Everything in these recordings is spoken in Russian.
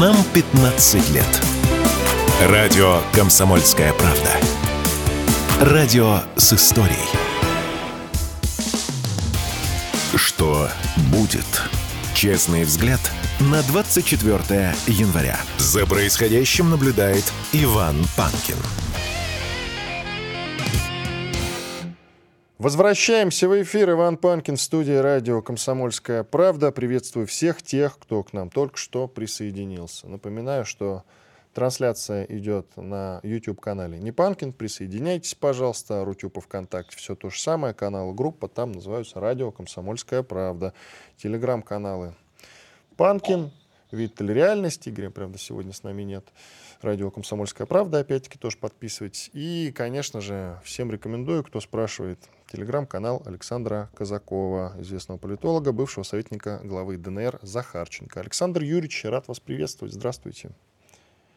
Нам 15 лет. Радио «Комсомольская правда». Радио с историей. Что будет? Честный взгляд на 24 января. За происходящим наблюдает Иван Панкин. Возвращаемся в эфир. Иван Панкин в студии радио «Комсомольская правда». Приветствую всех тех, кто к нам только что присоединился. Напоминаю, что трансляция идет на YouTube-канале «Не Панкин». Присоединяйтесь, пожалуйста. Рутюб и ВКонтакте все то же самое. Канал, группа там называются «Радио «Комсомольская правда». Телеграм-каналы «Панкин», «Виттель реальности». Игоря, правда, сегодня с нами нет радио «Комсомольская правда», опять-таки, тоже подписывайтесь. И, конечно же, всем рекомендую, кто спрашивает, телеграм-канал Александра Казакова, известного политолога, бывшего советника главы ДНР Захарченко. Александр Юрьевич, рад вас приветствовать. Здравствуйте.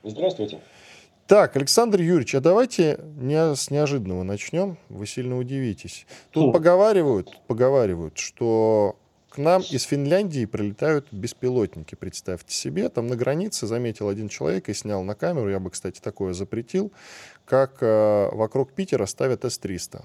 Здравствуйте. Так, Александр Юрьевич, а давайте не, с неожиданного начнем. Вы сильно удивитесь. Тут хм. поговаривают, поговаривают, что к нам из Финляндии прилетают беспилотники, представьте себе. Там на границе заметил один человек и снял на камеру, я бы, кстати, такое запретил, как э, вокруг Питера ставят С-300.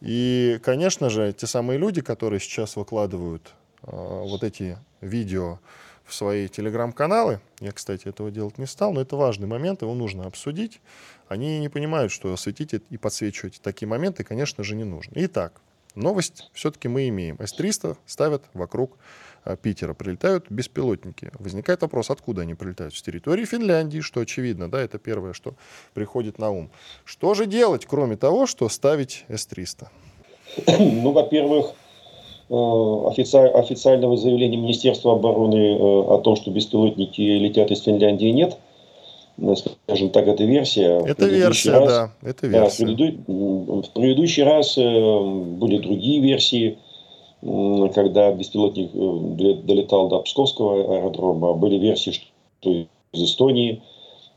И, конечно же, те самые люди, которые сейчас выкладывают э, вот эти видео в свои телеграм-каналы, я, кстати, этого делать не стал, но это важный момент, его нужно обсудить. Они не понимают, что светить и подсвечивать такие моменты, конечно же, не нужно. Итак, Новость все-таки мы имеем. С-300 ставят вокруг а, Питера, прилетают беспилотники. Возникает вопрос, откуда они прилетают? С территории Финляндии, что очевидно, да, это первое, что приходит на ум. Что же делать, кроме того, что ставить С-300? Ну, во-первых, э, официального заявления Министерства обороны э, о том, что беспилотники летят из Финляндии, нет – скажем так, это версия. Это версия, раз, да, это версия. Да, в, преду... в предыдущий раз э, были другие версии, когда беспилотник э, долетал до Псковского аэродрома. Были версии, что из Эстонии.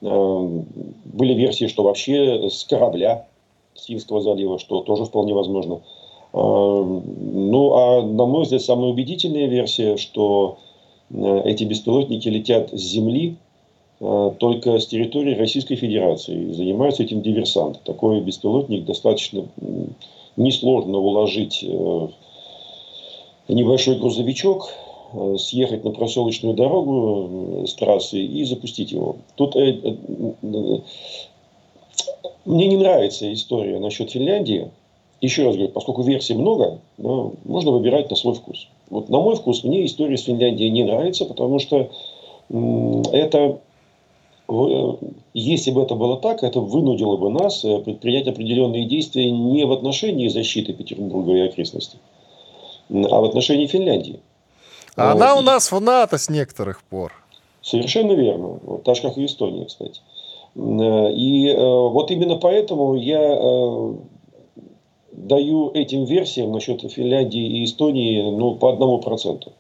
Э, были версии, что вообще с корабля Синского залива, что тоже вполне возможно. Ну, а на мой взгляд, самая убедительная версия, что эти беспилотники летят с Земли, только с территории Российской Федерации. Занимаются этим диверсанты. Такой беспилотник достаточно несложно уложить э, небольшой грузовичок, э, съехать на проселочную дорогу с трассы и запустить его. Тут мне не нравится история насчет Финляндии. Еще раз говорю, поскольку версий много, можно выбирать на свой вкус. Вот на мой вкус мне история с Финляндией не нравится, потому что это если бы это было так, это вынудило бы нас э, предпринять определенные действия не в отношении защиты Петербурга и окрестностей, а в отношении Финляндии. А она у нас в НАТО с некоторых пор. Совершенно верно. Так же, как и Эстония, кстати. Э, и э, вот именно поэтому я даю этим версиям насчет Финляндии и Эстонии ну, по одному проценту.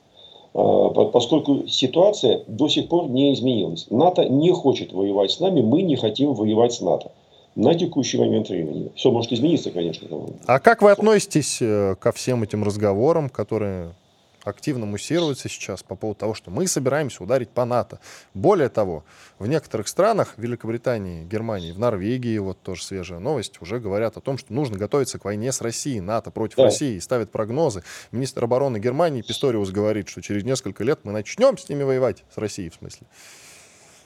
А, поскольку ситуация до сих пор не изменилась. НАТО не хочет воевать с нами, мы не хотим воевать с НАТО на текущий момент времени. Все может измениться, конечно. А как вы относитесь э, ко всем этим разговорам, которые активно муссируется сейчас по поводу того, что мы собираемся ударить по НАТО. Более того, в некоторых странах, Великобритании, Германии, в Норвегии, вот тоже свежая новость, уже говорят о том, что нужно готовиться к войне с Россией, НАТО против да. России, и ставят прогнозы. Министр обороны Германии Писториус говорит, что через несколько лет мы начнем с ними воевать, с Россией в смысле.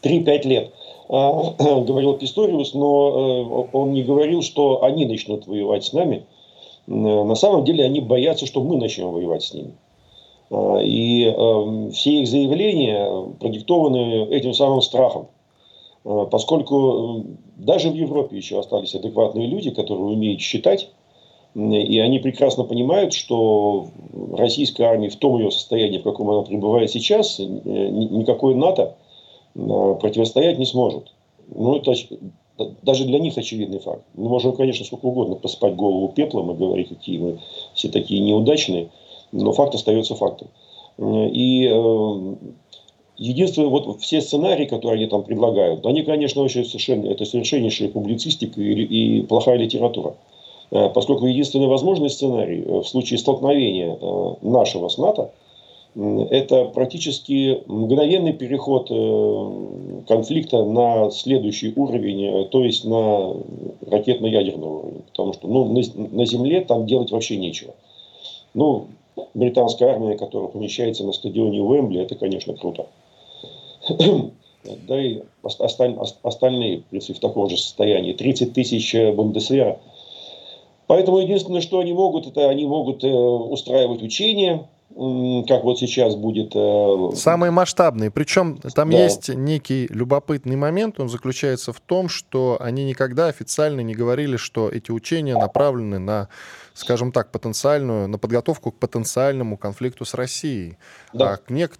3-5 лет, а, говорил Писториус, но э, он не говорил, что они начнут воевать с нами. На самом деле они боятся, что мы начнем воевать с ними. А, и эм, все их заявления продиктованы этим самым страхом. А, поскольку даже в Европе еще остались адекватные люди, которые умеют считать, и они прекрасно понимают, что российская армия в том ее состоянии, в каком она пребывает сейчас, никакой НАТО противостоять не сможет. Ну, это даже для них очевидный факт. Мы можем, конечно, сколько угодно посыпать голову пеплом и говорить, какие мы все такие неудачные – но факт остается фактом. И э, единственное, вот все сценарии, которые они там предлагают, они, конечно, очень совершенно, это совершеннейшая публицистика и, и плохая литература. Э, поскольку единственный возможный сценарий э, в случае столкновения нашего с НАТО, это практически мгновенный переход э, конфликта на следующий уровень, э, то есть на ракетно-ядерный уровень. Потому что ну, на Земле там делать вообще нечего. Ну, британская армия, которая помещается на стадионе Уэмбли, это, конечно, круто. Да и остальные, в принципе, в таком же состоянии. 30 тысяч Бундесвера. Поэтому единственное, что они могут, это они могут э, устраивать учения, как вот сейчас будет... Э, Самые масштабные. Причем там да. есть некий любопытный момент, он заключается в том, что они никогда официально не говорили, что эти учения направлены на, скажем так, потенциальную, на подготовку к потенциальному конфликту с Россией. Да. А к нек...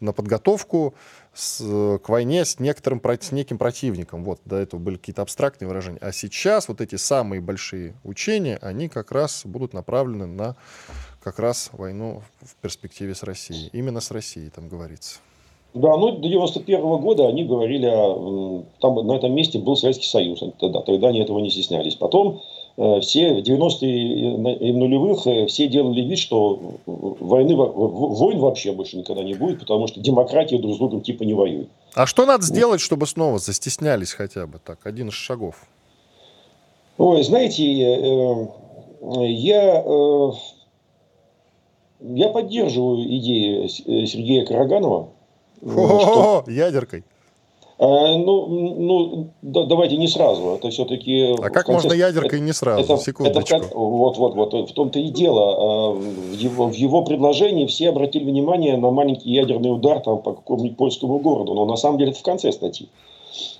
на подготовку с, к войне с, некоторым, с неким противником. Вот, до этого были какие-то абстрактные выражения. А сейчас вот эти самые большие учения, они как раз будут направлены на как раз войну в перспективе с Россией. Именно с Россией там говорится. Да, ну до 91 -го года они говорили, там на этом месте был Советский Союз, тогда, тогда они этого не стеснялись. Потом э, все в 90-е и нулевых э, все делали вид, что войны, войн вообще больше никогда не будет, потому что демократия друг с другом типа не воюет. А что надо сделать, чтобы снова застеснялись хотя бы так, один из шагов? Ой, знаете, э, я я поддерживаю идеи э, Сергея Караганова. О, что... ядеркой. А, ну, ну да, давайте не сразу. Это все-таки. А как конце... можно ядеркой не сразу? Это, Секундочку. Это. Вот, вот, вот. В том-то и дело. А, в его, в его предложении все обратили внимание на маленький ядерный удар там, по какому-нибудь польскому городу. Но на самом деле это в конце статьи.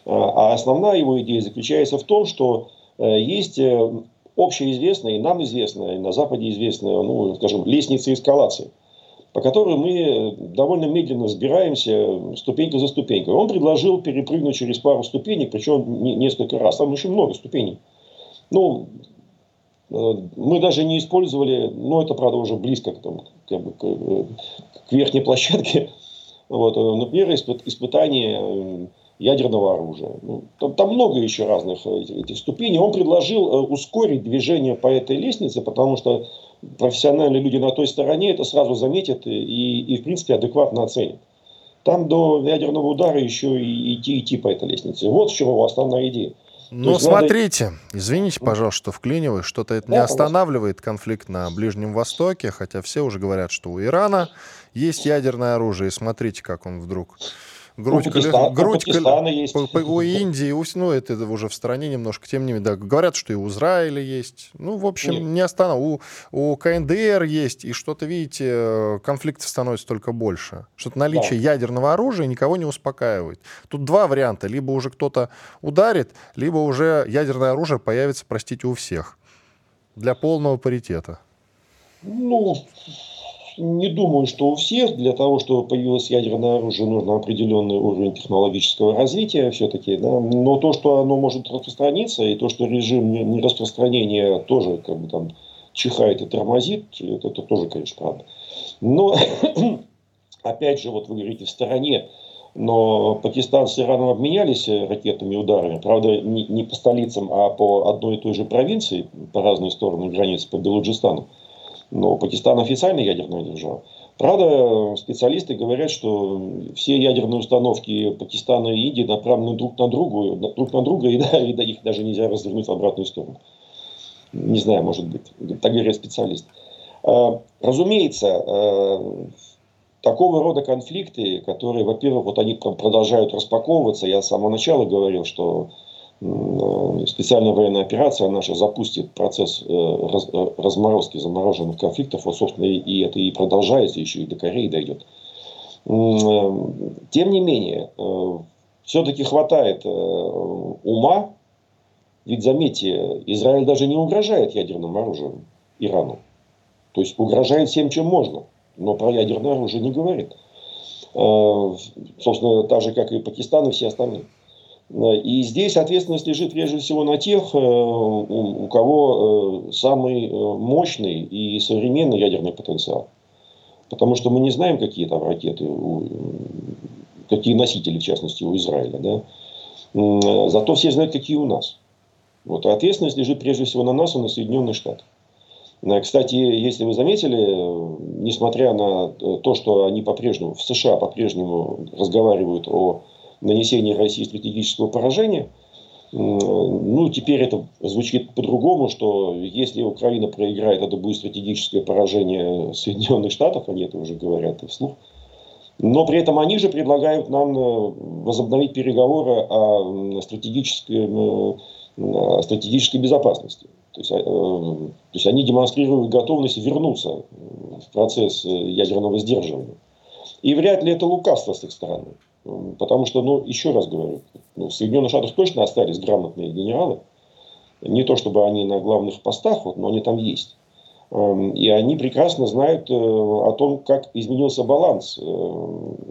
А, а основная его идея заключается в том, что э, есть э, общеизвестная, и нам известная, и на Западе известная, ну, скажем, лестница эскалации, по которой мы довольно медленно взбираемся ступенька за ступенькой. Он предложил перепрыгнуть через пару ступенек, причем несколько раз. Там очень много ступеней. Ну, э, мы даже не использовали, ну, это, правда, уже близко к, там, как к, э, к верхней площадке. Вот, э, например, испытание ядерного оружия. Ну, там, там много еще разных э, этих, этих ступеней. Он предложил э, ускорить движение по этой лестнице, потому что профессиональные люди на той стороне это сразу заметят и, и в принципе, адекватно оценят. Там до ядерного удара еще и идти, идти по этой лестнице. Вот в чем его основная идея. Ну, смотрите, надо... извините, пожалуйста, что вклиниваюсь, что-то это да, не останавливает конфликт на Ближнем Востоке, хотя все уже говорят, что у Ирана есть ядерное оружие, и смотрите, как он вдруг грудь, у грудь у есть. У Индии, у, ну, это уже в стране немножко, тем не менее, да, говорят, что и у Израиля есть. Ну, в общем, Нет. не останов. У, у КНДР есть, и что-то, видите, конфликтов становится только больше. Что-то наличие да. ядерного оружия никого не успокаивает. Тут два варианта. Либо уже кто-то ударит, либо уже ядерное оружие появится, простите, у всех. Для полного паритета. Ну, не думаю, что у всех для того, чтобы появилось ядерное оружие, нужно определенный уровень технологического развития все-таки. Да? Но то, что оно может распространиться, и то, что режим нераспространения тоже как бы там чихает и тормозит, это, это тоже, конечно, правда. Но, опять же, вот вы говорите, в стороне, но Пакистан с Ираном обменялись ракетными ударами, правда, не, не по столицам, а по одной и той же провинции, по разные стороны границы, по Белуджистану. Но Пакистан официально ядерная держава. Правда, специалисты говорят, что все ядерные установки Пакистана и Индии направлены друг на, другу, друг на друга, и, да, и их даже нельзя развернуть в обратную сторону. Не знаю, может быть. Так говорят специалисты. А, разумеется, а, такого рода конфликты, которые, во-первых, вот они продолжают распаковываться. Я с самого начала говорил, что специальная военная операция наша запустит процесс э, э, разморозки замороженных конфликтов. Вот, собственно, и это и продолжается, еще и до Кореи дойдет. Тем не менее, все-таки хватает ума. Ведь, заметьте, Израиль даже не угрожает ядерным оружием Ирану. То есть угрожает всем, чем можно. Но про ядерное оружие не говорит. Собственно, так же, как и Пакистан и все остальные. И здесь ответственность лежит прежде всего на тех, э, у кого э, самый э, мощный и современный ядерный потенциал. Потому что мы не знаем, какие там ракеты, какие носители, в частности, у Израиля. Да? Зато все знают, какие у нас. Вот. А ответственность лежит прежде всего на нас и на Соединенные Штаты. Кстати, если вы заметили, несмотря на то, что они по-прежнему, в США по-прежнему разговаривают о нанесении России стратегического поражения, ну, теперь это звучит по-другому, что если Украина проиграет, это будет стратегическое поражение Соединенных Штатов, они это уже говорят и вслух. Но при этом они же предлагают нам э, возобновить переговоры о стратегической, о стратегической безопасности. То есть, э, то есть они демонстрируют готовность вернуться в процесс ядерного сдерживания. И вряд ли это лукавство с их стороны. Потому что, ну, еще раз говорю, ну, в Соединенных Штатах точно остались грамотные генералы. Не то чтобы они на главных постах, вот, но они там есть. Эм, и они прекрасно знают э, о том, как изменился баланс э,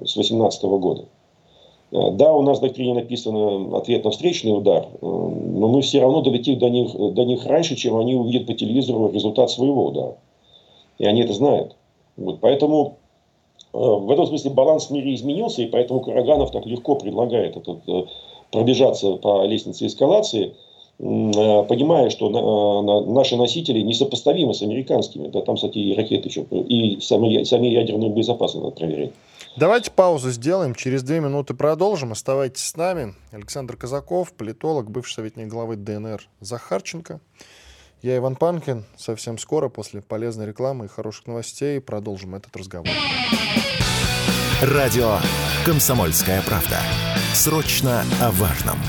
с 2018 года. Э, да, у нас в доктрине написано ответ на встречный удар, но мы все равно долетим до них, до них раньше, чем они увидят по телевизору результат своего удара. И они это знают. Вот, поэтому в этом смысле баланс в мире изменился, и поэтому Караганов так легко предлагает этот, пробежаться по лестнице эскалации – Э, понимая, что э, наши носители несопоставимы с американскими. Да, там, кстати, и ракеты, и сами, ядерную безопасность надо проверять. Давайте паузу сделаем. Через две минуты продолжим. Оставайтесь с нами. Александр Казаков, политолог, бывший советник главы ДНР Захарченко. Я Иван Панкин. Совсем скоро, после полезной рекламы и хороших новостей, продолжим этот разговор. Радио «Комсомольская правда». Срочно о важном.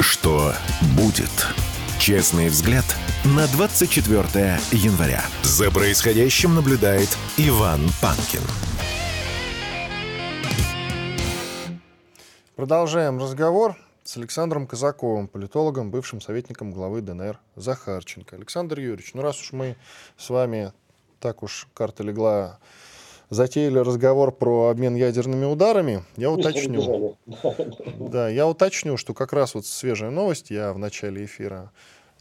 Что будет? Честный взгляд на 24 января. За происходящим наблюдает Иван Панкин. Продолжаем разговор с Александром Казаковым, политологом, бывшим советником главы ДНР Захарченко. Александр Юрьевич, ну раз уж мы с вами так уж карта легла затеяли разговор про обмен ядерными ударами, я уточню. Да, я уточню, что как раз вот свежая новость, я в начале эфира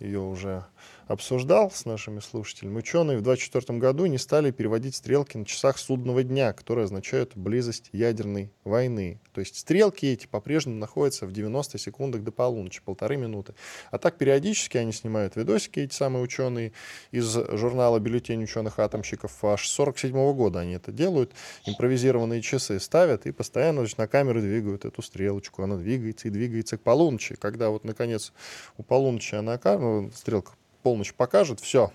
ее уже обсуждал с нашими слушателями, ученые в 2024 году не стали переводить стрелки на часах судного дня, которые означают близость ядерной войны. То есть стрелки эти по-прежнему находятся в 90 секундах до полуночи, полторы минуты. А так периодически они снимают видосики, эти самые ученые из журнала «Бюллетень ученых-атомщиков». Аж с 47 года они это делают. Импровизированные часы ставят и постоянно значит, на камеру двигают эту стрелочку. Она двигается и двигается к полуночи. Когда вот, наконец, у полуночи она, ну, стрелка полночь покажет, все,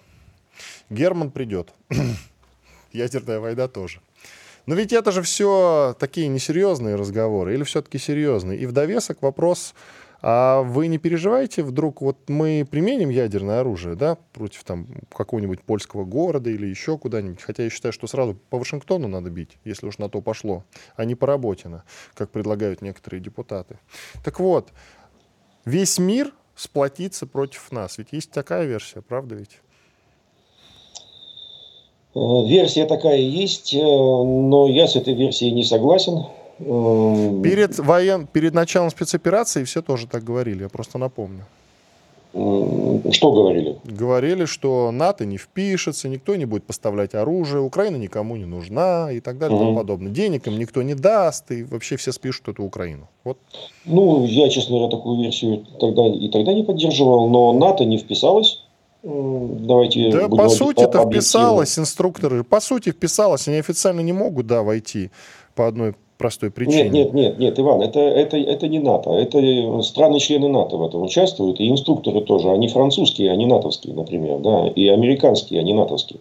Герман придет. Ядерная война тоже. Но ведь это же все такие несерьезные разговоры, или все-таки серьезные. И в довесок вопрос, а вы не переживаете, вдруг вот мы применим ядерное оружие, да, против там какого-нибудь польского города или еще куда-нибудь, хотя я считаю, что сразу по Вашингтону надо бить, если уж на то пошло, а не по Работино, как предлагают некоторые депутаты. Так вот, весь мир сплотиться против нас. Ведь есть такая версия, правда ведь? Э, версия такая есть, э, но я с этой версией не согласен. Э, перед, воен... Перед началом спецоперации все тоже так говорили, я просто напомню. Что говорили? Говорили, что НАТО не впишется, никто не будет поставлять оружие, Украина никому не нужна и так далее и тому подобное. Денег им никто не даст, и вообще все спишут эту Украину. Вот. Ну, я, честно говоря, такую версию тогда и тогда не поддерживал, но НАТО не вписалось. Давайте да, по сути, это вписалось, инструкторы, по сути, вписалось, они официально не могут, да, войти по одной простой причине. Нет, нет, нет, нет, Иван, это, это, это не НАТО. Это страны-члены НАТО в этом участвуют, и инструкторы тоже. Они французские, они натовские, например, да, и американские, они натовские.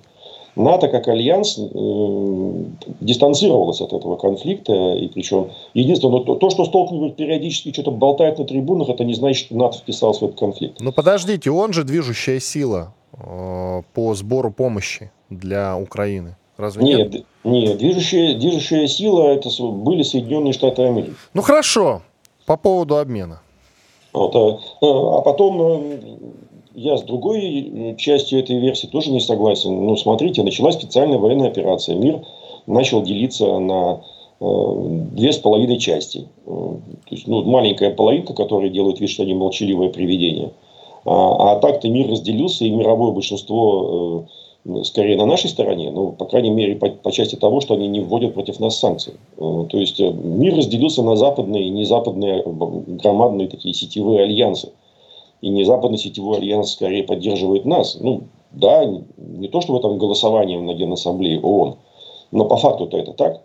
НАТО как альянс э, дистанцировалось от этого конфликта, и причем единственное, то, то, что Столтенберг периодически что-то болтает на трибунах, это не значит, что НАТО вписался в этот конфликт. Но подождите, он же движущая сила э, по сбору помощи для Украины. Разве нет? Нет, нет. Движущая, движущая сила это были Соединенные Штаты Америки. Ну хорошо, по поводу обмена. Вот, а, а, а потом э, я с другой частью этой версии тоже не согласен. Ну, смотрите, началась специальная военная операция. Мир начал делиться на э, две с половиной части. Э, то есть, ну, маленькая половинка, которая делает вид, что они молчаливое привидение. А, а так-то мир разделился, и мировое большинство скорее на нашей стороне, ну, по крайней мере, по, по части того, что они не вводят против нас санкции. Э, то есть мир разделился на западные и незападные громадные такие сетевые альянсы. И не западный сетевой альянс скорее поддерживает нас. Ну, да, не то, что в этом голосовании на Генассамблее ООН, но по факту-то это так.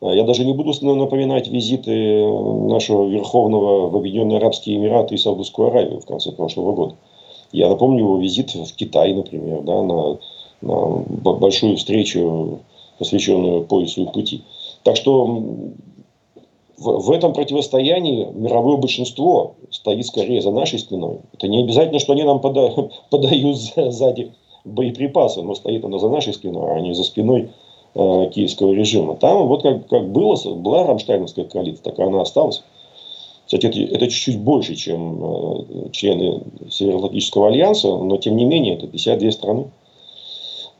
Я даже не буду напоминать визиты нашего Верховного в Объединенные Арабские Эмираты и Саудовскую Аравию в конце прошлого года. Я напомню его визит в Китай, например, да, на большую встречу, посвященную поясу и пути. Так что в, этом противостоянии мировое большинство стоит скорее за нашей спиной. Это не обязательно, что они нам пода, подают сзади боеприпасы, но стоит оно за нашей спиной, а не за спиной э, киевского режима. Там вот как, как было, была Рамштайновская коалиция, так и она осталась. Кстати, это, это чуть-чуть больше, чем э, члены Североатлантического альянса, но тем не менее это 52 страны.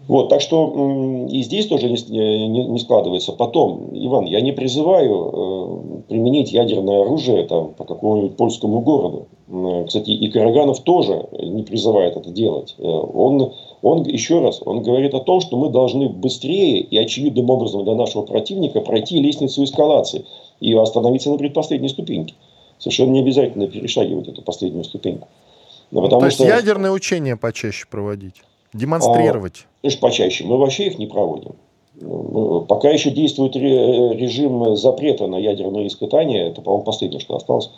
Вот, так что и здесь тоже не, не, не складывается. Потом, Иван, я не призываю э, применить ядерное оружие там, по какому-нибудь польскому городу. Э, кстати, и Караганов тоже не призывает это делать. Э, он, он, еще раз, он говорит о том, что мы должны быстрее и очевидным образом для нашего противника пройти лестницу эскалации и остановиться на предпоследней ступеньке. Совершенно не обязательно перешагивать эту последнюю ступеньку. Потому То есть что... ядерные учения почаще проводить? Демонстрировать? А, конечно, почаще. Мы вообще их не проводим. Пока еще действует режим запрета на ядерные испытания, это, по-моему, последнее, что осталось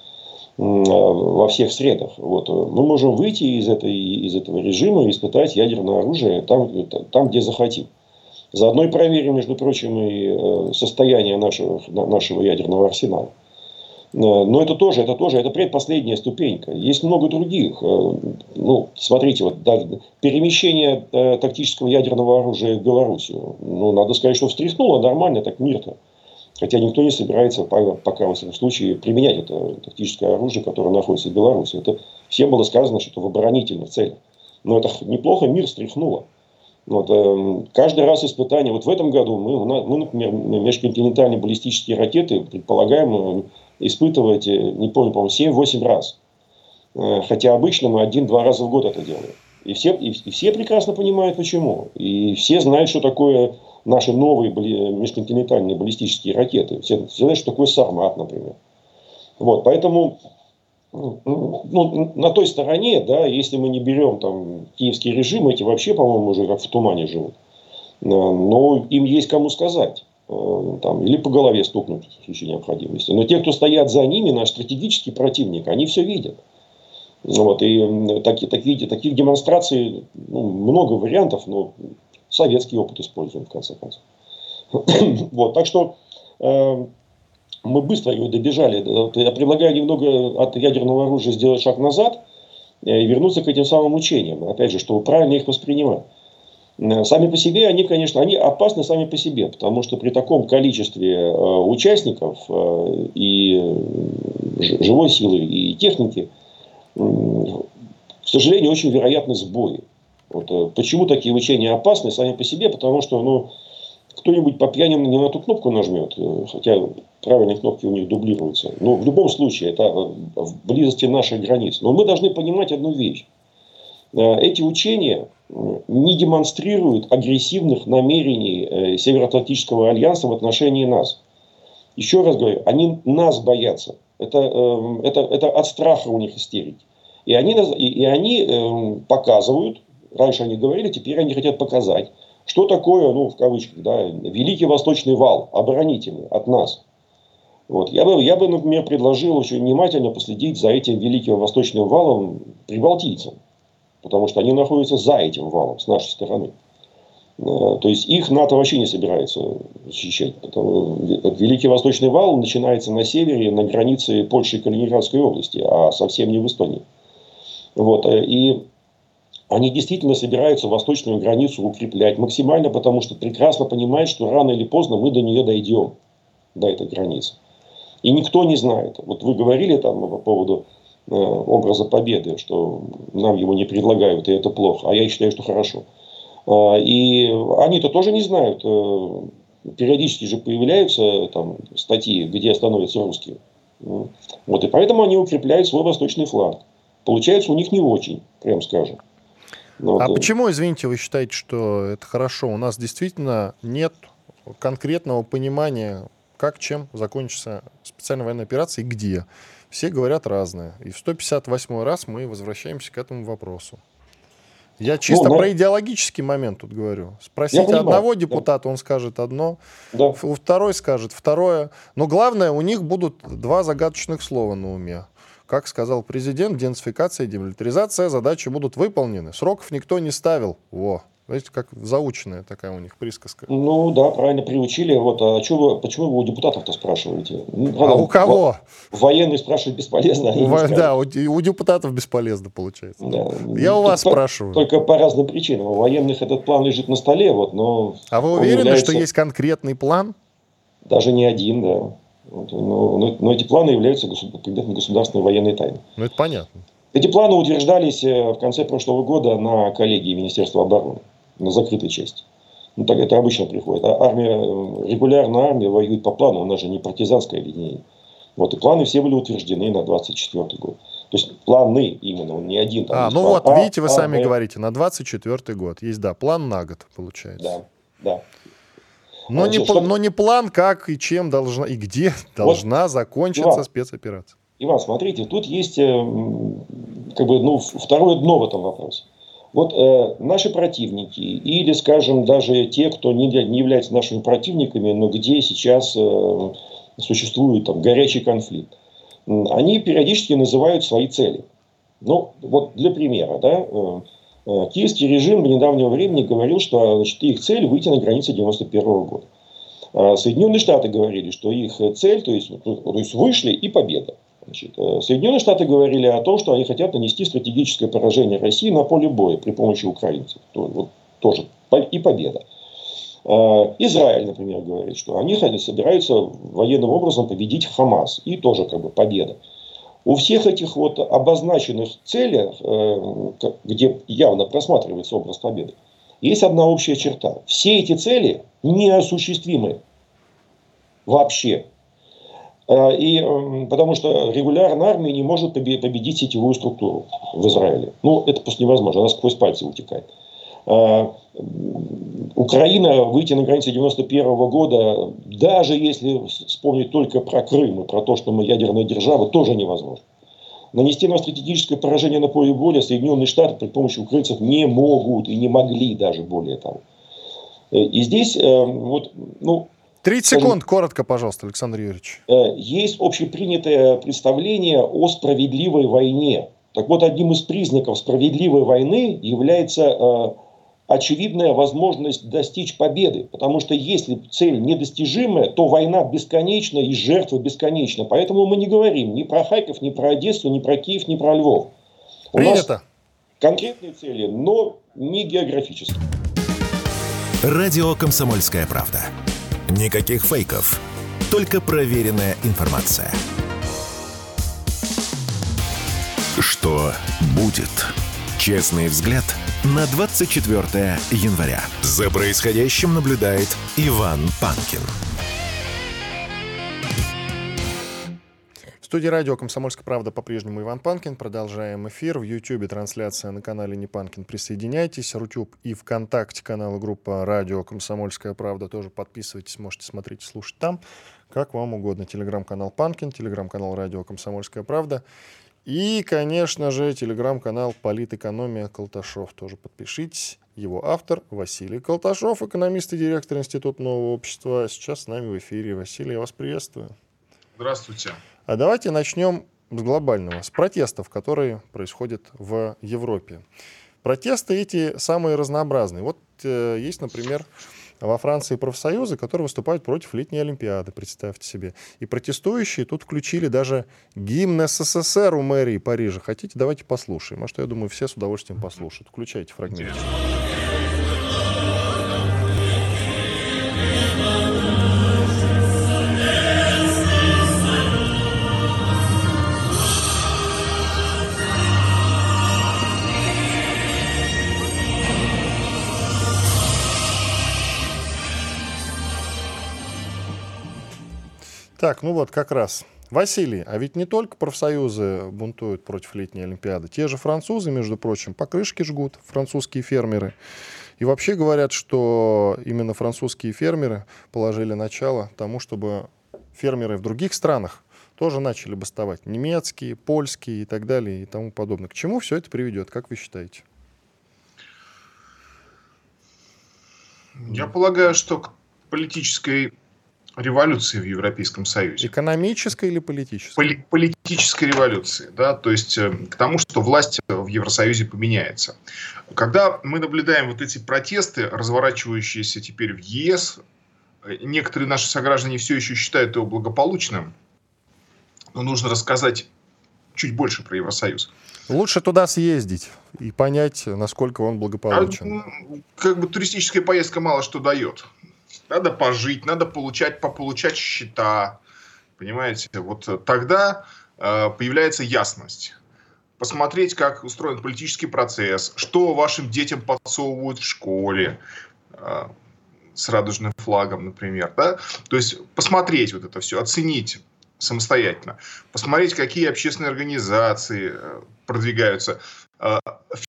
во всех средах. Вот. Мы можем выйти из, этой, из этого режима и испытать ядерное оружие там, там, где захотим. Заодно и проверим, между прочим, и э, состояние нашего, нашего ядерного арсенала. Э, но это тоже, это тоже, это предпоследняя ступенька. Есть много других. Э, ну, смотрите, вот да, перемещение э, тактического ядерного оружия в Белоруссию. Ну, надо сказать, что встряхнуло нормально, так мир-то. Хотя никто не собирается пока, во всяком случае, применять это тактическое оружие, которое находится в Беларуси. Это всем было сказано, что это в оборонительных целях. Но это неплохо мир встряхнуло. Вот, э, каждый раз испытание. Вот в этом году мы, мы например, межконтинентальные баллистические ракеты предполагаем испытывать, не помню, по-моему, 7-8 раз. Э, хотя обычно мы один-два раза в год это делаем. И все, и, и все прекрасно понимают, почему. И все знают, что такое наши новые межконтинентальные баллистические ракеты. Все, все знают, что такое Сармат, например. Вот, поэтому ну, ну, на той стороне, да, если мы не берем там киевский режим, эти вообще, по-моему, уже как в тумане живут. Э, но им есть кому сказать. Э, там, или по голове стукнуть в случае необходимости. Но те, кто стоят за ними, наш стратегический противник, они все видят. Вот, и такие, такие, таких демонстраций ну, много вариантов, но советский опыт используем в конце концов. вот, так что э, мы быстро его добежали. Я предлагаю немного от ядерного оружия сделать шаг назад э, и вернуться к этим самым учениям. Опять же, чтобы правильно их воспринимать. Э, сами по себе они, конечно, они опасны сами по себе, потому что при таком количестве э, участников э, и живой силы, и техники, к сожалению, очень вероятны сбои. Вот, почему такие учения опасны сами по себе? Потому что ну, кто-нибудь по пьяни не на ту кнопку нажмет, хотя правильные кнопки у них дублируются. Но в любом случае это в близости наших границ. Но мы должны понимать одну вещь. Эти учения не демонстрируют агрессивных намерений э, Североатлантического альянса в отношении нас. Еще раз говорю, они нас боятся. Это, эм, это, это от страха у них истерики. И они, и они эм, показывают, раньше они говорили, теперь они хотят показать, что такое, ну, в кавычках, да, Великий Восточный вал, оборонительный от нас. Вот. Я, бы, я бы, например, предложил очень внимательно последить за этим Великим Восточным валом прибалтийцам потому что они находятся за этим валом, с нашей стороны. Э, то есть их НАТО вообще не собирается защищать. Великий Восточный вал начинается на севере, на границе Польши и Калининградской области, а совсем не в Эстонии. Вот. Э, и они действительно собираются восточную границу укреплять максимально, потому что прекрасно понимают, что рано или поздно мы до нее дойдем, до этой границы. И никто не знает. Вот вы говорили там по поводу образа победы, что нам его не предлагают, и это плохо. А я считаю, что хорошо. А, и они-то тоже не знают. Э, периодически же появляются там статьи, где становятся русские. Вот, и поэтому они укрепляют свой восточный фланг. Получается у них не очень, прям скажем. Вот. А почему, извините, вы считаете, что это хорошо? У нас действительно нет конкретного понимания, как, чем закончится специальная военная операция и где. Все говорят разное. И в 158 раз мы возвращаемся к этому вопросу. Я ну, чисто ну, про идеологический момент тут говорю. Спросите одного депутата, да. он скажет одно, да. второй скажет второе. Но главное, у них будут два загадочных слова на уме. Как сказал президент, денацификация и демилитаризация задачи будут выполнены. Сроков никто не ставил. Во. Знаете, как заученная такая у них присказка. Ну да, правильно приучили. Вот, а вы, почему вы у депутатов-то спрашиваете? Ну, а у кого? Военные спрашивать бесполезно. У, во, да, у, у депутатов бесполезно получается. Да. Я у вас Тут спрашиваю. Только по разным причинам. У военных этот план лежит на столе, вот, но. А вы уверены, является... что есть конкретный план? Даже не один, да. Вот, но, но, но эти планы являются предметом государственной военной тайны. Ну это понятно. Эти планы утверждались э, в конце прошлого года на коллегии Министерства обороны на закрытой части. Ну, так это обычно приходит. А армия, регулярная армия воюет по плану, у нас же не партизанское объединение. Вот, и планы все были утверждены на 24 год. То есть планы именно, он не один. Там а, ну вот, а, видите, вы а, сами а, говорите, на 24 год. Есть, да, план на год, получается. Да, да. Но, а, не, что, но не план, как и чем должна, и где должна вот, закончиться Иван, спецоперация. Иван, смотрите, тут есть э, как бы, ну, второе дно в этом вопросе. Вот э, наши противники, или, скажем, даже те, кто не, не является нашими противниками, но где сейчас э, существует там, горячий конфликт, они периодически называют свои цели. Ну, вот для примера, да, э, э, киевский режим в недавнего времени говорил, что значит, их цель выйти на границы 91 года. А Соединенные Штаты говорили, что их цель, то есть, то есть вышли и победа. Значит, э, Соединенные Штаты говорили о том, что они хотят нанести стратегическое поражение России на поле боя при помощи украинцев. То, вот, тоже и победа. Э, Израиль, например, говорит, что они собираются военным образом победить Хамас. И тоже как бы победа. У всех этих вот обозначенных целей, э, где явно просматривается образ победы, есть одна общая черта. Все эти цели неосуществимы вообще. Э, и, потому что регулярная армия не может победить сетевую структуру в Израиле. Ну, это просто невозможно, она сквозь пальцы утекает. Э, Украина выйти на границы 91 года, даже если вспомнить только про Крым и про то, что мы ядерная держава, тоже невозможно. Нанести нам стратегическое поражение на поле боя Соединенные Штаты при помощи украинцев не могут и не могли даже более того. Э, и здесь вот, ну, 30 секунд, коротко, пожалуйста, Александр Юрьевич. Э, есть общепринятое представление о справедливой войне. Так вот, одним из признаков справедливой войны является э, очевидная возможность достичь победы. Потому что если цель недостижимая, то война бесконечна и жертвы бесконечна. Поэтому мы не говорим ни про Харьков, ни про Одессу, ни про Киев, ни про Львов. У Принято. нас конкретные цели, но не географические. Радио «Комсомольская правда». Никаких фейков, только проверенная информация. Что будет? Честный взгляд на 24 января. За происходящим наблюдает Иван Панкин. Студии радио «Комсомольская правда» по-прежнему Иван Панкин. Продолжаем эфир. В Ютьюбе трансляция на канале Не Панкин. Присоединяйтесь. Рутюб и ВКонтакте канала группа «Радио Комсомольская правда». Тоже подписывайтесь, можете смотреть и слушать там. Как вам угодно. Телеграм-канал Панкин, телеграм-канал «Радио Комсомольская правда». И, конечно же, телеграм-канал «Политэкономия Колташов». Тоже подпишитесь. Его автор Василий Колташов, экономист и директор Института нового общества. Сейчас с нами в эфире. Василий, я вас приветствую. Здравствуйте. А давайте начнем с глобального, с протестов, которые происходят в Европе. Протесты эти самые разнообразные. Вот э, есть, например, во Франции профсоюзы, которые выступают против летней Олимпиады, представьте себе. И протестующие тут включили даже гимн СССР у мэрии Парижа. Хотите, давайте послушаем. А что, я думаю, все с удовольствием послушают. Включайте фрагмент. Так, ну вот как раз. Василий, а ведь не только профсоюзы бунтуют против летней Олимпиады. Те же французы, между прочим, покрышки жгут, французские фермеры. И вообще говорят, что именно французские фермеры положили начало тому, чтобы фермеры в других странах тоже начали бастовать. Немецкие, польские и так далее и тому подобное. К чему все это приведет, как вы считаете? Я полагаю, что к политической революции в Европейском Союзе. Экономической или политической? Поли- политической революции, да, то есть э, к тому, что власть в Евросоюзе поменяется. Когда мы наблюдаем вот эти протесты, разворачивающиеся теперь в ЕС, э, некоторые наши сограждане все еще считают его благополучным, но нужно рассказать чуть больше про Евросоюз. Лучше туда съездить и понять, насколько он благополучен. А, как бы туристическая поездка мало что дает. Надо пожить, надо получать, пополучать счета. Понимаете? Вот тогда э, появляется ясность. Посмотреть, как устроен политический процесс, что вашим детям подсовывают в школе э, с радужным флагом, например. Да? То есть посмотреть вот это все, оценить самостоятельно. Посмотреть, какие общественные организации э, продвигаются. Э,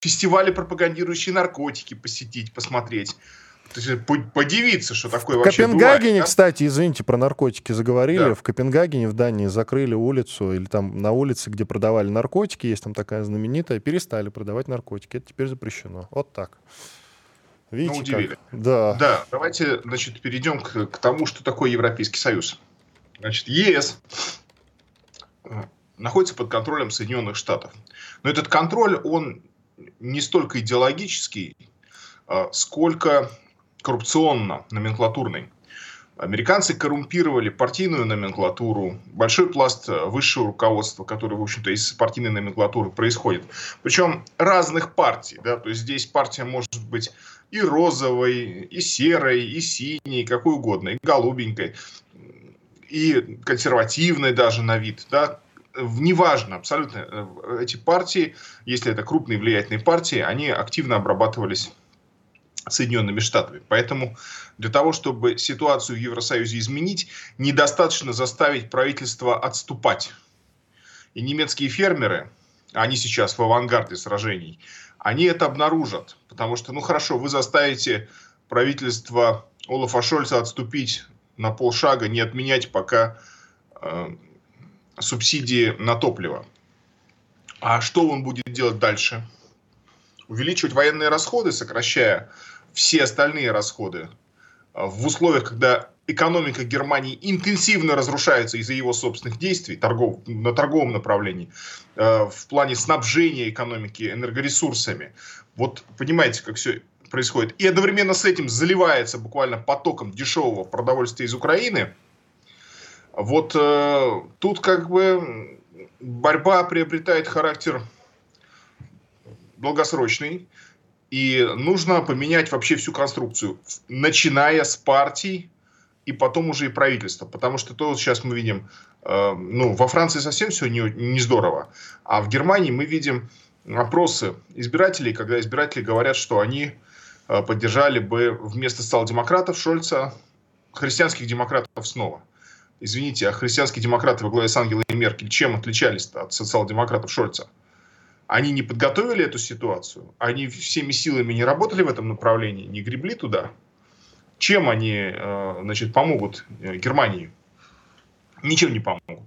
фестивали, пропагандирующие наркотики, посетить, посмотреть. Есть подивиться, что такое в вообще Копенгагене, бывает, да? кстати, извините, про наркотики заговорили. Да. В Копенгагене, в Дании, закрыли улицу, или там на улице, где продавали наркотики, есть там такая знаменитая, перестали продавать наркотики. Это теперь запрещено. Вот так. Видите, ну, удивили. Как? Да. Да, давайте, значит, перейдем к, к тому, что такое Европейский Союз. Значит, ЕС э, находится под контролем Соединенных Штатов. Но этот контроль, он не столько идеологический, а сколько коррупционно-номенклатурный. Американцы коррумпировали партийную номенклатуру, большой пласт э, высшего руководства, который, в общем-то, из партийной номенклатуры происходит. Причем разных партий. Да? То есть здесь партия может быть и розовой, и серой, и синей, какой угодно, и голубенькой, и консервативной даже на вид. Да? Неважно, абсолютно. Э, эти партии, если это крупные влиятельные партии, они активно обрабатывались Соединенными Штатами. Поэтому для того, чтобы ситуацию в Евросоюзе изменить, недостаточно заставить правительство отступать. И немецкие фермеры, они сейчас в авангарде сражений, они это обнаружат. Потому что, ну хорошо, вы заставите правительство Олафа Шольца отступить на полшага, не отменять пока э, субсидии на топливо. А что он будет делать дальше? Увеличивать военные расходы, сокращая все остальные расходы а, в условиях, когда экономика Германии интенсивно разрушается из-за его собственных действий торгов, на торговом направлении, э, в плане снабжения экономики энергоресурсами. Вот понимаете, как все происходит. И одновременно с этим заливается буквально потоком дешевого продовольствия из Украины. Вот э, тут как бы борьба приобретает характер долгосрочный. И нужно поменять вообще всю конструкцию, начиная с партий и потом уже и правительства. Потому что то сейчас мы видим, э, ну, во Франции совсем все не, не здорово, а в Германии мы видим опросы избирателей, когда избиратели говорят, что они э, поддержали бы вместо социал-демократов Шольца христианских демократов снова. Извините, а христианские демократы во главе с Ангелой Меркель чем отличались от социал-демократов Шольца? Они не подготовили эту ситуацию, они всеми силами не работали в этом направлении, не гребли туда. Чем они э, значит, помогут э, Германии? Ничем не помогут.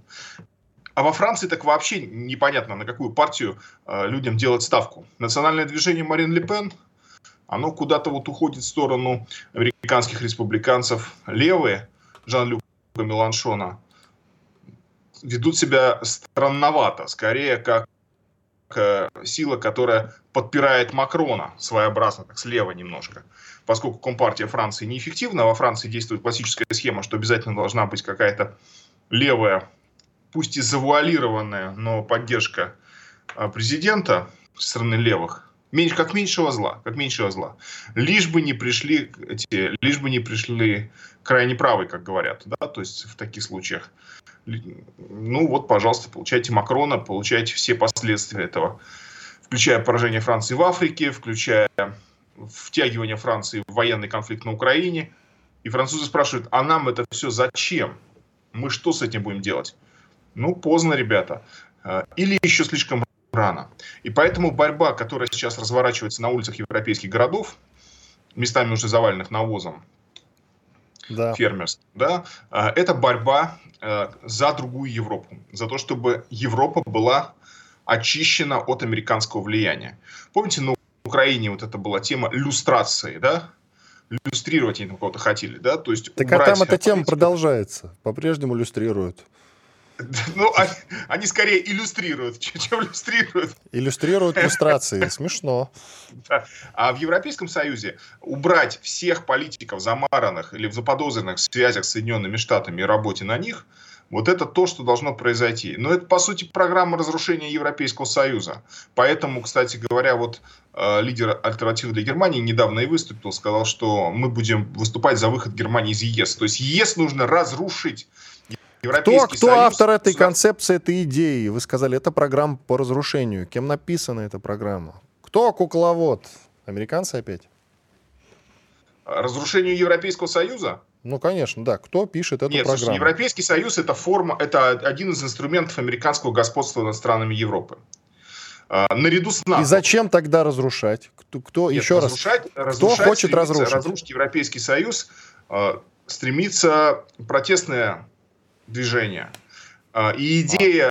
А во Франции так вообще непонятно, на какую партию э, людям делать ставку. Национальное движение Марин Ле Пен, оно куда-то вот уходит в сторону американских республиканцев. Левые, Жан-Люка Меланшона, ведут себя странновато, скорее как сила, которая подпирает Макрона своеобразно, так слева немножко. Поскольку Компартия Франции неэффективна, во Франции действует классическая схема, что обязательно должна быть какая-то левая, пусть и завуалированная, но поддержка э, президента со стороны левых, меньше, как меньшего зла, как меньшего зла. Лишь бы не пришли эти, лишь бы не пришли крайне правые, как говорят, да, то есть в таких случаях ну вот, пожалуйста, получайте Макрона, получайте все последствия этого, включая поражение Франции в Африке, включая втягивание Франции в военный конфликт на Украине. И французы спрашивают, а нам это все зачем? Мы что с этим будем делать? Ну, поздно, ребята. А, или еще слишком рано. И поэтому борьба, которая сейчас разворачивается на улицах европейских городов, местами уже заваленных навозом, да. фермерства, да, это борьба за другую Европу, за то, чтобы Европа была очищена от американского влияния. Помните, на Украине вот это была тема люстрации, да? Люстрировать они там кого-то хотели, да? То есть так а там эта тема продолжается, по-прежнему люстрируют. Ну, они, они скорее иллюстрируют, чем иллюстрируют. Иллюстрируют иллюстрации. Смешно. Да. А в Европейском Союзе убрать всех политиков, замаранных или заподозренных в связях с Соединенными Штатами и работе на них – вот это то, что должно произойти. Но это, по сути, программа разрушения Европейского Союза. Поэтому, кстати говоря, вот э, лидер альтернативы для Германии недавно и выступил, сказал, что мы будем выступать за выход Германии из ЕС. То есть ЕС нужно разрушить. Европейский кто, кто Союз, автор этой концепции, этой идеи? Вы сказали, это программа по разрушению. Кем написана эта программа? Кто кукловод? Американцы опять? Разрушению Европейского Союза? Ну, конечно, да. Кто пишет эту Нет, программу? Слушай, Европейский Союз это форма, это один из инструментов американского господства над странами Европы. А, наряду с НАТО. И зачем тогда разрушать? Кто, кто Нет, еще разрушать, раз? Разрушать, кто хочет разрушить? Разрушить Европейский Союз а, стремится протестное движение. А, и идея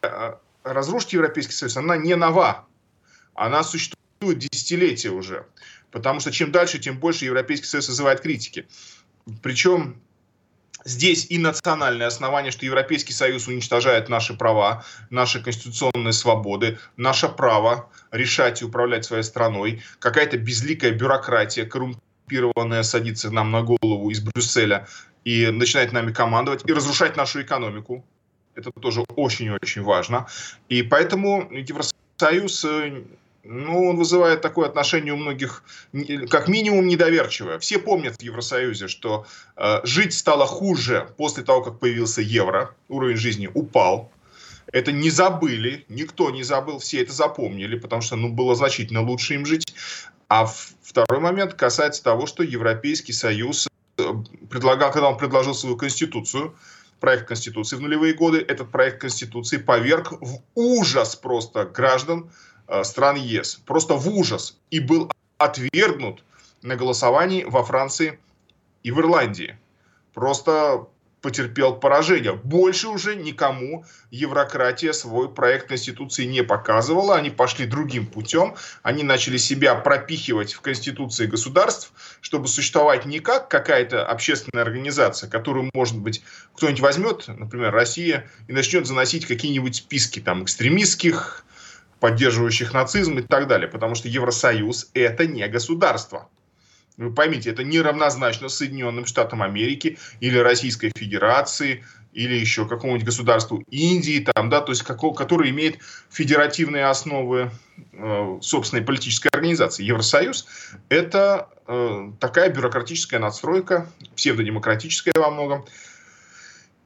разрушить Европейский Союз, она не нова. Она существует десятилетия уже. Потому что чем дальше, тем больше Европейский Союз вызывает критики. Причем здесь и национальное основание, что Европейский Союз уничтожает наши права, наши конституционные свободы, наше право решать и управлять своей страной, какая-то безликая бюрократия, коррумпированная садится нам на голову из Брюсселя и начинает нами командовать и разрушать нашу экономику. Это тоже очень-очень важно. И поэтому Евросоюз э, ну, он вызывает такое отношение у многих, как минимум, недоверчивое. Все помнят в Евросоюзе, что э, жить стало хуже после того, как появился евро, уровень жизни упал. Это не забыли, никто не забыл, все это запомнили, потому что ну, было значительно лучше им жить. А второй момент касается того, что Европейский Союз предлагал, когда он предложил свою конституцию, проект Конституции в нулевые годы, этот проект Конституции поверг в ужас просто граждан, Э, стран ЕС. Просто в ужас. И был отвергнут на голосовании во Франции и в Ирландии. Просто потерпел поражение. Больше уже никому еврократия свой проект Конституции не показывала. Они пошли другим путем. Они начали себя пропихивать в Конституции государств, чтобы существовать не как какая-то общественная организация, которую, может быть, кто-нибудь возьмет, например, Россия, и начнет заносить какие-нибудь списки там экстремистских, поддерживающих нацизм и так далее. Потому что Евросоюз – это не государство. Вы поймите, это не равнозначно Соединенным Штатам Америки или Российской Федерации или еще какому-нибудь государству Индии, там, да, то есть какого, который имеет федеративные основы э, собственной политической организации. Евросоюз – это э, такая бюрократическая надстройка, псевдодемократическая во многом,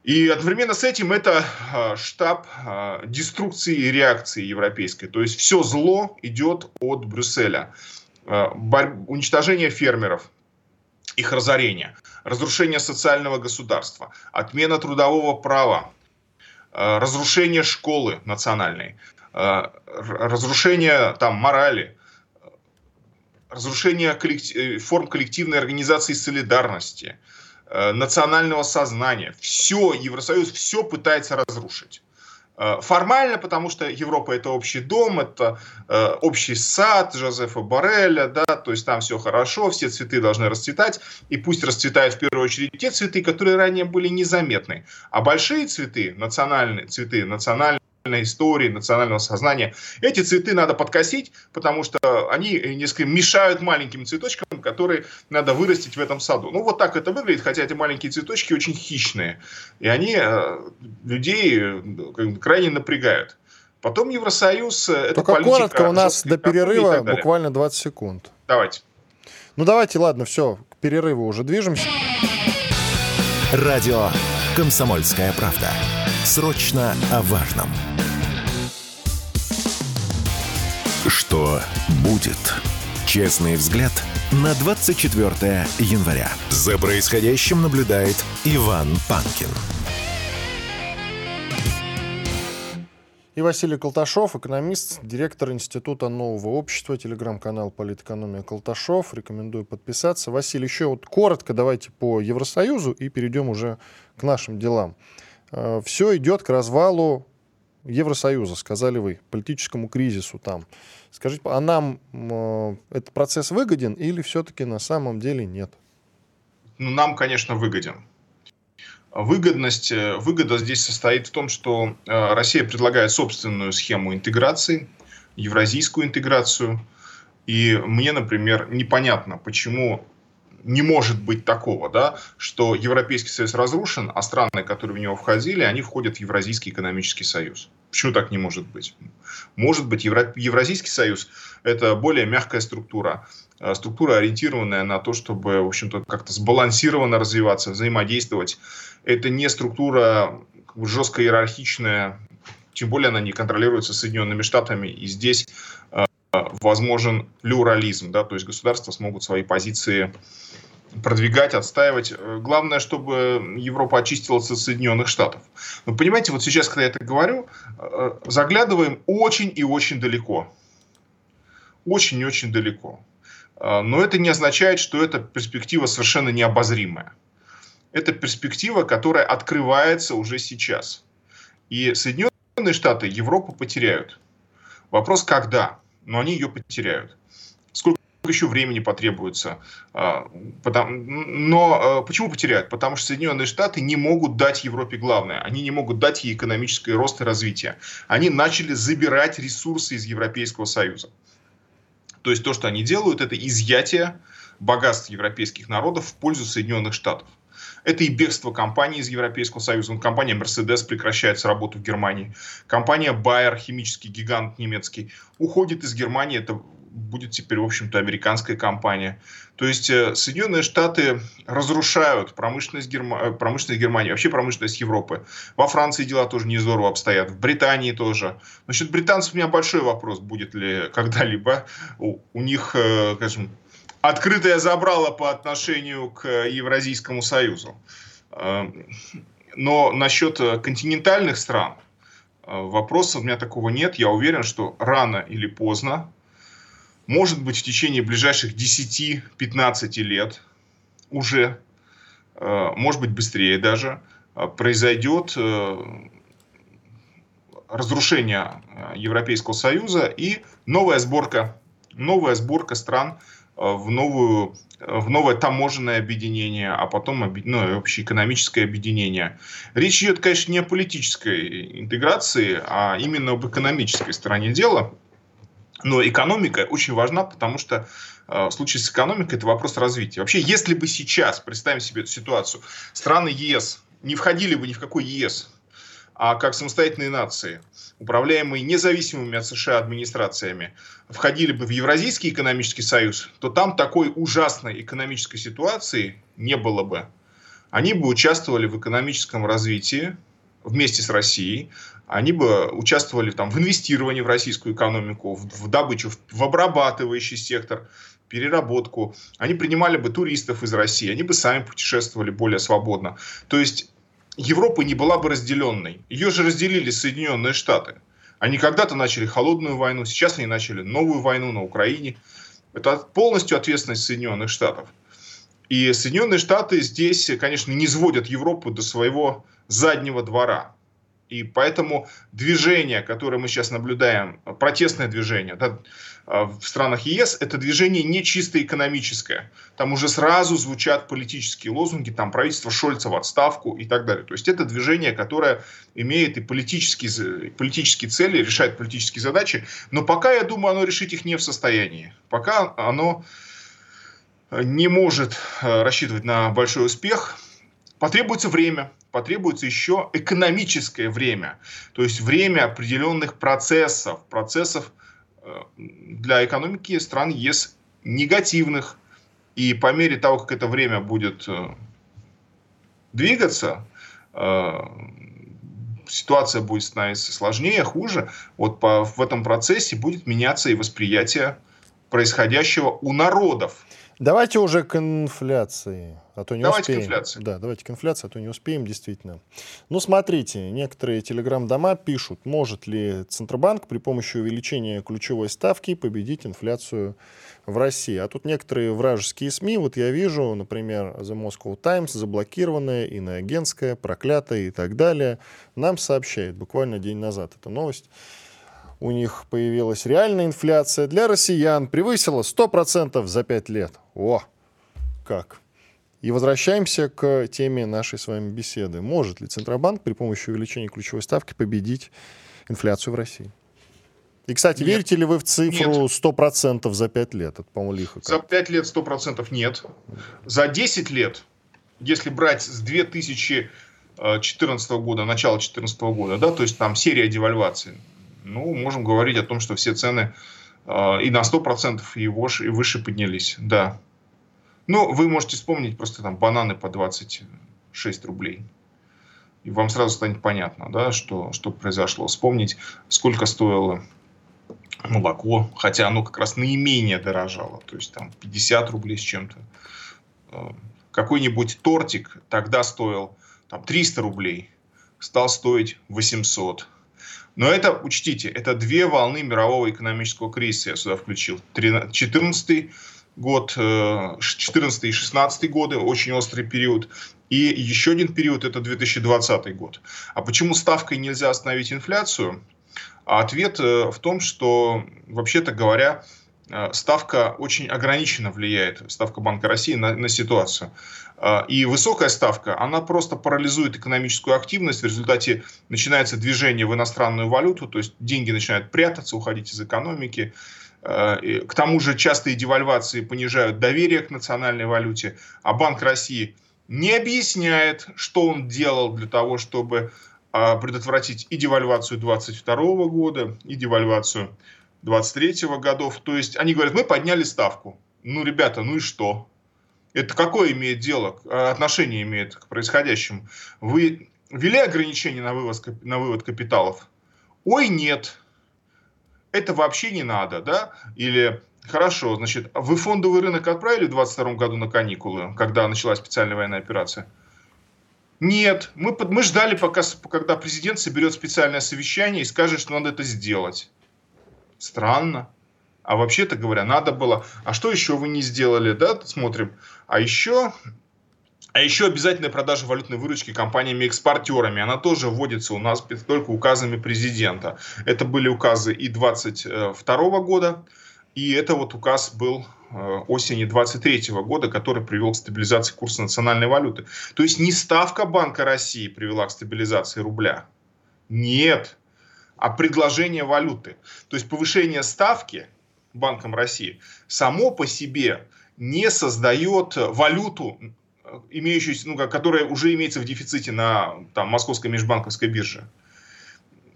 и одновременно с этим это а, штаб а, деструкции и реакции европейской. То есть все зло идет от Брюсселя. А, уничтожение фермеров, их разорение, разрушение социального государства, отмена трудового права, разрушение школы национальной, разрушение там морали, разрушение коллектив, э, форм коллективной организации солидарности – Э, национального сознания. Все, Евросоюз все пытается разрушить. Э, формально, потому что Европа это общий дом, это э, общий сад Жозефа Барреля, да, то есть там все хорошо, все цветы должны расцветать, и пусть расцветают в первую очередь те цветы, которые ранее были незаметны, а большие цветы, национальные цветы, национальные истории, национального сознания. Эти цветы надо подкосить, потому что они несколько мешают маленьким цветочкам, которые надо вырастить в этом саду. Ну, вот так это выглядит, хотя эти маленькие цветочки очень хищные. И они э, людей э, крайне напрягают. Потом Евросоюз... Э, Только это коротко, у нас до перерыва буквально 20 секунд. Давайте. Ну, давайте, ладно, все, к перерыву уже движемся. Радио «Комсомольская правда». Срочно о важном. Что будет? Честный взгляд на 24 января. За происходящим наблюдает Иван Панкин. И Василий Колташов, экономист, директор Института нового общества, телеграм-канал «Политэкономия Колташов». Рекомендую подписаться. Василий, еще вот коротко давайте по Евросоюзу и перейдем уже к нашим делам. Э, Все идет к развалу Евросоюза, сказали вы, политическому кризису там. Скажите, а нам э, этот процесс выгоден или все-таки на самом деле нет? Ну, нам, конечно, выгоден. Выгодность, э, выгода здесь состоит в том, что э, Россия предлагает собственную схему интеграции, евразийскую интеграцию. И мне, например, непонятно, почему не может быть такого, да, что Европейский Союз разрушен, а страны, которые в него входили, они входят в Евразийский экономический союз. Почему так не может быть? Может быть, Евро... Евразийский союз – это более мягкая структура, э, структура, ориентированная на то, чтобы, в общем-то, как-то сбалансированно развиваться, взаимодействовать. Это не структура жестко иерархичная, тем более она не контролируется Соединенными Штатами, и здесь э, возможен плюрализм, да, то есть государства смогут свои позиции продвигать, отстаивать. Главное, чтобы Европа очистилась от Соединенных Штатов. Но понимаете, вот сейчас, когда я это говорю, э, заглядываем очень и очень далеко. Очень и очень далеко. Э, но это не означает, что эта перспектива совершенно необозримая. Это перспектива, которая открывается уже сейчас. И Соединенные Штаты Европу потеряют. Вопрос, когда? Но они ее потеряют еще времени потребуется. А, но а, почему потеряют? Потому что Соединенные Штаты не могут дать Европе главное. Они не могут дать ей экономическое рост и развитие. Они начали забирать ресурсы из Европейского Союза. То есть то, что они делают, это изъятие богатств европейских народов в пользу Соединенных Штатов. Это и бегство компаний из Европейского Союза. Компания Mercedes прекращает работу в Германии. Компания Bayer, химический гигант немецкий, уходит из Германии. Это будет теперь, в общем-то, американская компания. То есть э, Соединенные Штаты разрушают промышленность, Герма... Э, промышленность Германии, вообще промышленность Европы. Во Франции дела тоже не здорово обстоят, в Британии тоже. Насчет британцев у меня большой вопрос, будет ли когда-либо у, у них, э, скажем, открытое забрало по отношению к Евразийскому Союзу. Но насчет континентальных стран вопросов у меня такого нет. Я уверен, что рано или поздно может быть, в течение ближайших 10-15 лет уже, э, может быть, быстрее даже, э, произойдет э, разрушение Европейского Союза и новая сборка, новая сборка стран в, новую, в новое таможенное объединение, а потом ну, общеэкономическое объединение. Речь идет, конечно, не о политической интеграции, а именно об экономической стороне дела – но экономика очень важна, потому что э, в случае с экономикой это вопрос развития. Вообще, если бы сейчас, представим себе эту ситуацию, страны ЕС не входили бы ни в какой ЕС, а как самостоятельные нации, управляемые независимыми от США администрациями, входили бы в Евразийский экономический союз, то там такой ужасной экономической ситуации не было бы. Они бы участвовали в экономическом развитии вместе с Россией, они бы участвовали там, в инвестировании в российскую экономику, в, в добычу, в, в обрабатывающий сектор, переработку. Они принимали бы туристов из России, они бы сами путешествовали более свободно. То есть Европа не была бы разделенной. Ее же разделили Соединенные Штаты. Они когда-то начали холодную войну, сейчас они начали новую войну на Украине. Это полностью ответственность Соединенных Штатов. И Соединенные Штаты здесь, конечно, не сводят Европу до своего заднего двора. И поэтому движение, которое мы сейчас наблюдаем, протестное движение да, а, в странах ЕС, это движение не чисто экономическое. Там уже сразу звучат политические лозунги, там правительство Шольца в отставку и так далее. То есть это движение, которое имеет и политические, политические цели, решает политические задачи, но пока, я думаю, оно решить их не в состоянии. Пока оно не может э, рассчитывать на большой успех, потребуется время, потребуется еще экономическое время, то есть время определенных процессов, процессов э, для экономики стран ЕС негативных. И по мере того, как это время будет э, двигаться, э, ситуация будет становиться сложнее, хуже. Вот по, в этом процессе будет меняться и восприятие происходящего у народов. Давайте уже к инфляции, а то не давайте успеем. К инфляции. Да, давайте к инфляции, а то не успеем, действительно. Ну, смотрите, некоторые телеграм-дома пишут, может ли Центробанк при помощи увеличения ключевой ставки победить инфляцию в России. А тут некоторые вражеские СМИ, вот я вижу, например, The Moscow Times, заблокированная, иноагентская, проклятая и так далее, нам сообщает буквально день назад эта новость у них появилась реальная инфляция для россиян превысила 100% за 5 лет. О, как. И возвращаемся к теме нашей с вами беседы. Может ли Центробанк при помощи увеличения ключевой ставки победить инфляцию в России? И, кстати, нет. верите ли вы в цифру нет. 100% за 5 лет? Это, по-моему, лихо. За 5 лет 100% нет. За 10 лет, если брать с 2014 года, начала 2014 года, да, то есть там серия девальваций, ну, можем говорить о том, что все цены э, и на 100% и, и выше поднялись, да. Ну, вы можете вспомнить просто там бананы по 26 рублей. И вам сразу станет понятно, да, что, что произошло. Вспомнить, сколько стоило молоко, хотя оно как раз наименее дорожало, то есть там 50 рублей с чем-то. Э, какой-нибудь тортик тогда стоил там 300 рублей, стал стоить 800. Но это, учтите, это две волны мирового экономического кризиса я сюда включил. 14 год, 14 э, и 16 годы, очень острый период. И еще один период, это 2020 год. А почему ставкой нельзя остановить инфляцию? А ответ э, в том, что, вообще-то говоря, э, ставка очень ограниченно влияет, ставка Банка России на, на ситуацию. А, и высокая ставка, она просто парализует экономическую активность. В результате начинается движение в иностранную валюту, то есть деньги начинают прятаться, уходить из экономики. А, к тому же частые девальвации понижают доверие к национальной валюте, а Банк России не объясняет, что он делал для того, чтобы а, предотвратить и девальвацию 22 года, и девальвацию 23 годов. То есть они говорят, мы подняли ставку. Ну, ребята, ну и что? Это какое имеет дело, э, отношение имеет к происходящему? Вы ввели ограничения на, вывоз, на вывод капиталов? Ой, нет. Это вообще не надо, да? Или Хорошо, значит, вы фондовый рынок отправили в 2022 году на каникулы, когда началась специальная военная операция? Нет, мы, мы ждали, пока, когда президент соберет специальное совещание и скажет, что надо это сделать. Странно. А вообще-то говоря, надо было. А что еще вы не сделали, да? Смотрим. А еще а еще обязательная продажа валютной выручки компаниями-экспортерами. Она тоже вводится у нас только указами президента. Это были указы и 22 года, и это вот указ был э, осени 23 года, который привел к стабилизации курса национальной валюты. То есть не ставка Банка России привела к стабилизации рубля. Нет. А предложение валюты. То есть повышение ставки Банком России, само по себе не создает валюту, имеющуюся, ну, которая уже имеется в дефиците на там, московской межбанковской бирже.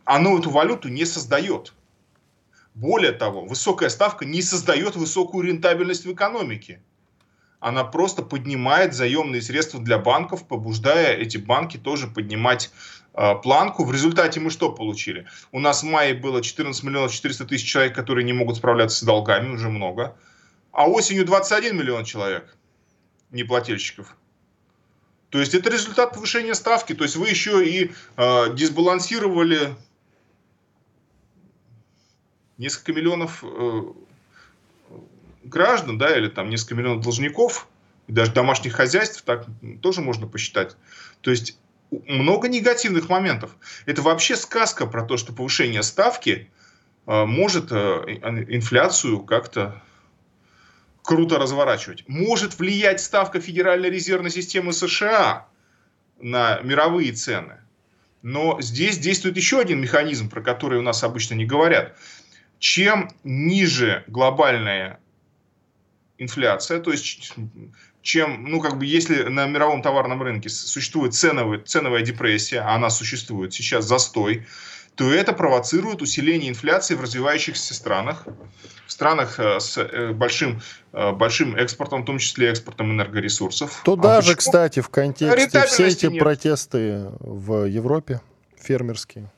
Оно эту валюту не создает. Более того, высокая ставка не создает высокую рентабельность в экономике. Она просто поднимает заемные средства для банков, побуждая эти банки тоже поднимать Э, планку. В результате мы что получили? У нас в мае было 14 миллионов 400 тысяч человек, которые не могут справляться с долгами, уже много. А осенью 21 миллион человек неплательщиков. То есть это результат повышения ставки. То есть вы еще и э, дисбалансировали несколько миллионов э, граждан, да, или там несколько миллионов должников, даже домашних хозяйств, так тоже можно посчитать. То есть много негативных моментов. Это вообще сказка про то, что повышение ставки э, может э, инфляцию как-то круто разворачивать. Может влиять ставка Федеральной резервной системы США на мировые цены. Но здесь действует еще один механизм, про который у нас обычно не говорят. Чем ниже глобальная инфляция, то есть чем, ну, как бы, если на мировом товарном рынке существует ценовая, ценовая депрессия, а она существует сейчас, застой, то это провоцирует усиление инфляции в развивающихся странах, в странах э, с э, большим, э, большим экспортом, в том числе экспортом энергоресурсов. Туда а же, кстати, в контексте все эти нет. протесты в Европе фермерские.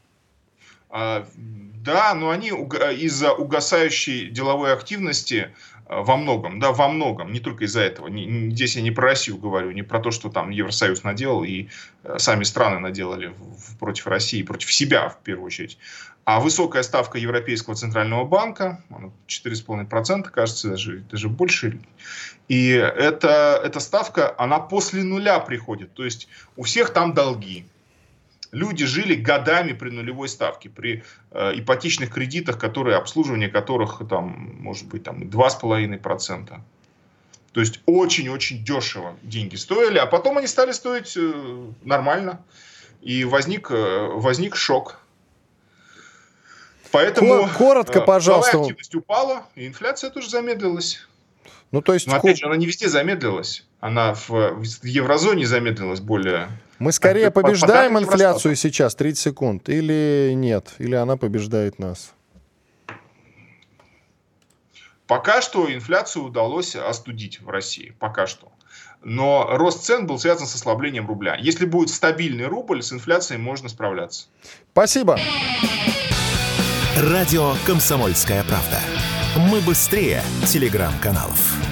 А, да, но они из-за угасающей деловой активности э, во многом, да, во многом, не только из-за этого. Здесь я не про Россию говорю, не про то, что там Евросоюз наделал и э, сами страны наделали против России, против себя в первую очередь. А высокая ставка Европейского центрального банка, 4,5%, кажется, даже, даже больше. И это, эта ставка, она после нуля приходит. То есть у всех там долги. Люди жили годами при нулевой ставке, при э, ипотечных кредитах, которые, обслуживание которых там, может быть там 2,5%. То есть очень-очень дешево деньги стоили, а потом они стали стоить э, нормально. И возник, э, возник шок. Поэтому коротко, э, пожалуйста. активность упала, и инфляция тоже замедлилась. Ну, то есть... Но опять же, она не везде замедлилась. Она в, в еврозоне замедлилась более... Мы скорее по, побеждаем по инфляцию сейчас, 30 секунд, или нет? Или она побеждает нас? Пока что инфляцию удалось остудить в России. Пока что. Но рост цен был связан с ослаблением рубля. Если будет стабильный рубль, с инфляцией можно справляться. Спасибо. Радио «Комсомольская правда». Мы быстрее телеграм-каналов.